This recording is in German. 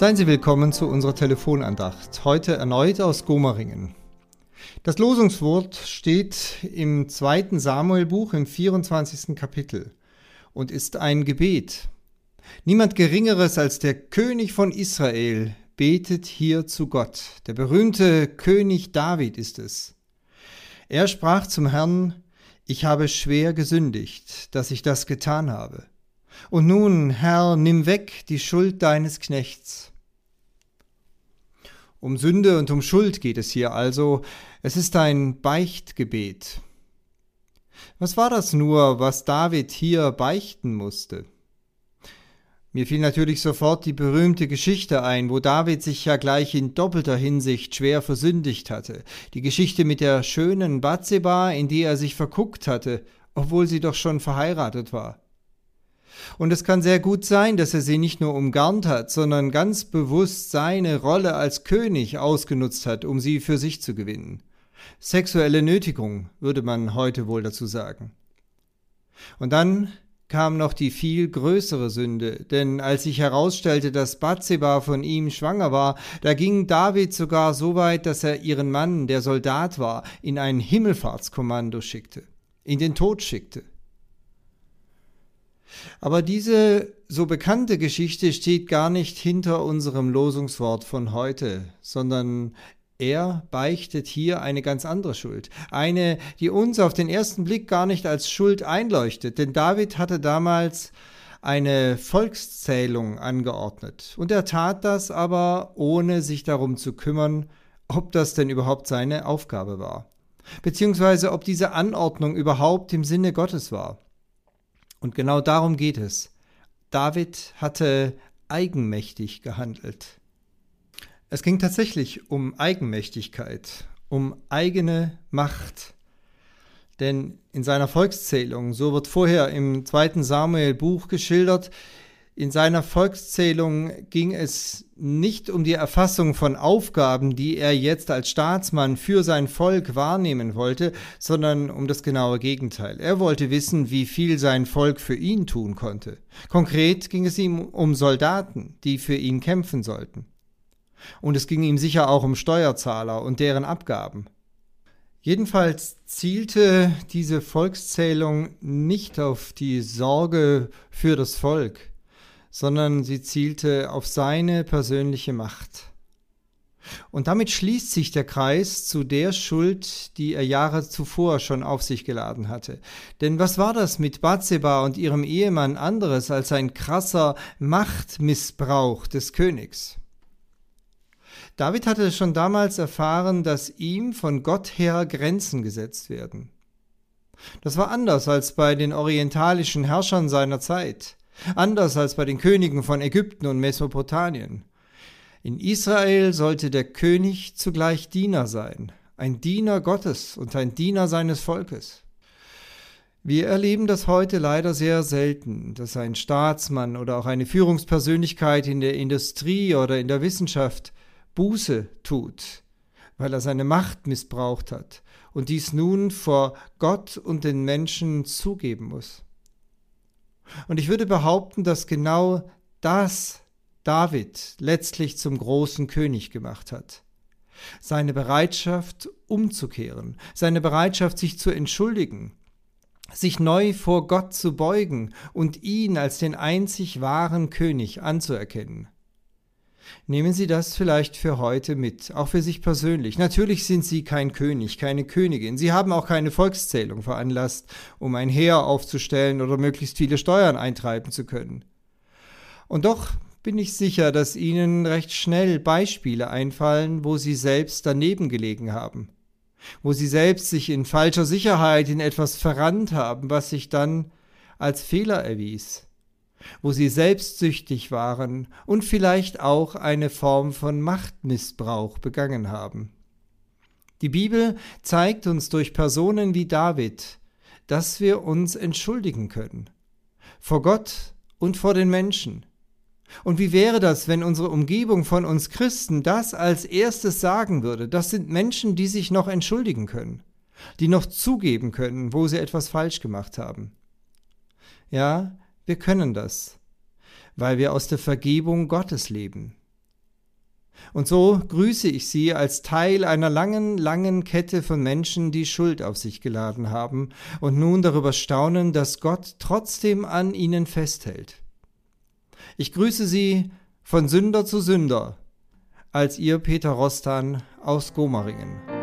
Seien Sie willkommen zu unserer Telefonandacht. Heute erneut aus Gomeringen. Das Losungswort steht im zweiten Samuelbuch im 24. Kapitel und ist ein Gebet. Niemand Geringeres als der König von Israel betet hier zu Gott. Der berühmte König David ist es. Er sprach zum Herrn, ich habe schwer gesündigt, dass ich das getan habe. Und nun, Herr, nimm weg die Schuld deines Knechts. Um Sünde und um Schuld geht es hier also. Es ist ein Beichtgebet. Was war das nur, was David hier beichten musste? Mir fiel natürlich sofort die berühmte Geschichte ein, wo David sich ja gleich in doppelter Hinsicht schwer versündigt hatte. Die Geschichte mit der schönen Bathseba, in die er sich verguckt hatte, obwohl sie doch schon verheiratet war. Und es kann sehr gut sein, dass er sie nicht nur umgarnt hat, sondern ganz bewusst seine Rolle als König ausgenutzt hat, um sie für sich zu gewinnen. Sexuelle Nötigung, würde man heute wohl dazu sagen. Und dann kam noch die viel größere Sünde, denn als sich herausstellte, dass Bathseba von ihm schwanger war, da ging David sogar so weit, dass er ihren Mann, der Soldat war, in ein Himmelfahrtskommando schickte, in den Tod schickte. Aber diese so bekannte Geschichte steht gar nicht hinter unserem Losungswort von heute, sondern er beichtet hier eine ganz andere Schuld, eine, die uns auf den ersten Blick gar nicht als Schuld einleuchtet, denn David hatte damals eine Volkszählung angeordnet, und er tat das aber ohne sich darum zu kümmern, ob das denn überhaupt seine Aufgabe war, beziehungsweise ob diese Anordnung überhaupt im Sinne Gottes war. Und genau darum geht es. David hatte eigenmächtig gehandelt. Es ging tatsächlich um Eigenmächtigkeit, um eigene Macht. Denn in seiner Volkszählung, so wird vorher im zweiten Samuel Buch geschildert, in seiner Volkszählung ging es nicht um die Erfassung von Aufgaben, die er jetzt als Staatsmann für sein Volk wahrnehmen wollte, sondern um das genaue Gegenteil. Er wollte wissen, wie viel sein Volk für ihn tun konnte. Konkret ging es ihm um Soldaten, die für ihn kämpfen sollten. Und es ging ihm sicher auch um Steuerzahler und deren Abgaben. Jedenfalls zielte diese Volkszählung nicht auf die Sorge für das Volk, sondern sie zielte auf seine persönliche Macht. Und damit schließt sich der Kreis zu der Schuld, die er Jahre zuvor schon auf sich geladen hatte. Denn was war das mit Bathseba und ihrem Ehemann anderes als ein krasser Machtmissbrauch des Königs? David hatte schon damals erfahren, dass ihm von Gott her Grenzen gesetzt werden. Das war anders als bei den orientalischen Herrschern seiner Zeit. Anders als bei den Königen von Ägypten und Mesopotamien. In Israel sollte der König zugleich Diener sein, ein Diener Gottes und ein Diener seines Volkes. Wir erleben das heute leider sehr selten, dass ein Staatsmann oder auch eine Führungspersönlichkeit in der Industrie oder in der Wissenschaft Buße tut, weil er seine Macht missbraucht hat und dies nun vor Gott und den Menschen zugeben muss. Und ich würde behaupten, dass genau das David letztlich zum großen König gemacht hat. Seine Bereitschaft umzukehren, seine Bereitschaft sich zu entschuldigen, sich neu vor Gott zu beugen und ihn als den einzig wahren König anzuerkennen. Nehmen Sie das vielleicht für heute mit, auch für sich persönlich. Natürlich sind Sie kein König, keine Königin. Sie haben auch keine Volkszählung veranlasst, um ein Heer aufzustellen oder möglichst viele Steuern eintreiben zu können. Und doch bin ich sicher, dass Ihnen recht schnell Beispiele einfallen, wo Sie selbst daneben gelegen haben, wo Sie selbst sich in falscher Sicherheit in etwas verrannt haben, was sich dann als Fehler erwies wo sie selbstsüchtig waren und vielleicht auch eine Form von Machtmissbrauch begangen haben. Die Bibel zeigt uns durch Personen wie David, dass wir uns entschuldigen können. Vor Gott und vor den Menschen. Und wie wäre das, wenn unsere Umgebung von uns Christen das als erstes sagen würde? Das sind Menschen, die sich noch entschuldigen können, die noch zugeben können, wo sie etwas falsch gemacht haben. Ja, wir können das, weil wir aus der Vergebung Gottes leben. Und so grüße ich Sie als Teil einer langen, langen Kette von Menschen, die Schuld auf sich geladen haben und nun darüber staunen, dass Gott trotzdem an ihnen festhält. Ich grüße Sie von Sünder zu Sünder, als Ihr Peter Rostan aus Gomaringen.